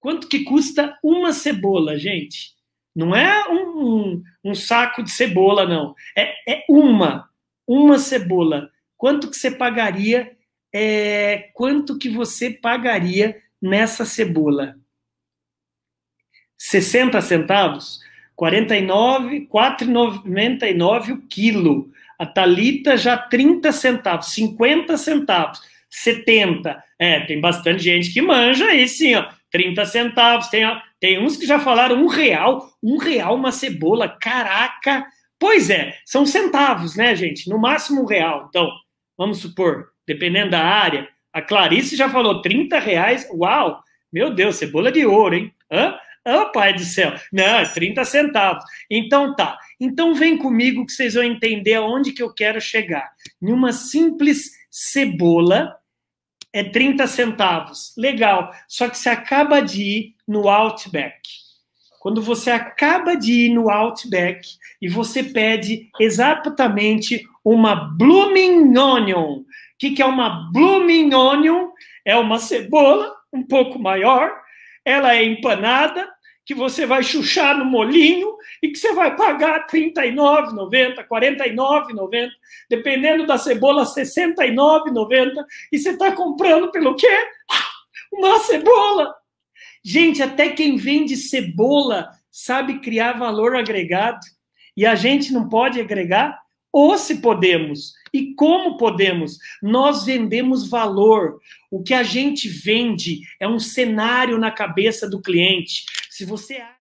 Quanto que custa uma cebola, gente? Não é um, um, um saco de cebola, não. É, é, uma, uma cebola. Quanto que você pagaria? É, quanto que você pagaria nessa cebola? 60 centavos? 49, 4,99 o quilo. A Talita já 30 centavos, 50 centavos, 70. É, tem bastante gente que manja aí sim, ó. 30 centavos. Tem, tem uns que já falaram um real, um real uma cebola. Caraca! Pois é, são centavos, né, gente? No máximo um real. Então, vamos supor, dependendo da área, a Clarice já falou 30 reais. Uau! Meu Deus, cebola de ouro, hein? Hã? Oh, pai do céu. Não, é 30 centavos. Então tá. Então vem comigo que vocês vão entender aonde que eu quero chegar. Em uma simples cebola é 30 centavos. Legal. Só que você acaba de ir no Outback. Quando você acaba de ir no Outback e você pede exatamente uma Blooming Onion. O que, que é uma Blooming Onion? É uma cebola um pouco maior, ela é empanada, que você vai chuchar no molinho e que você vai pagar R$ 39,90, R$ 49,90, dependendo da cebola, R$ 69,90, e você está comprando pelo quê? Uma cebola! Gente, até quem vende cebola sabe criar valor agregado. E a gente não pode agregar? Ou se podemos. E como podemos? Nós vendemos valor. O que a gente vende é um cenário na cabeça do cliente. Se você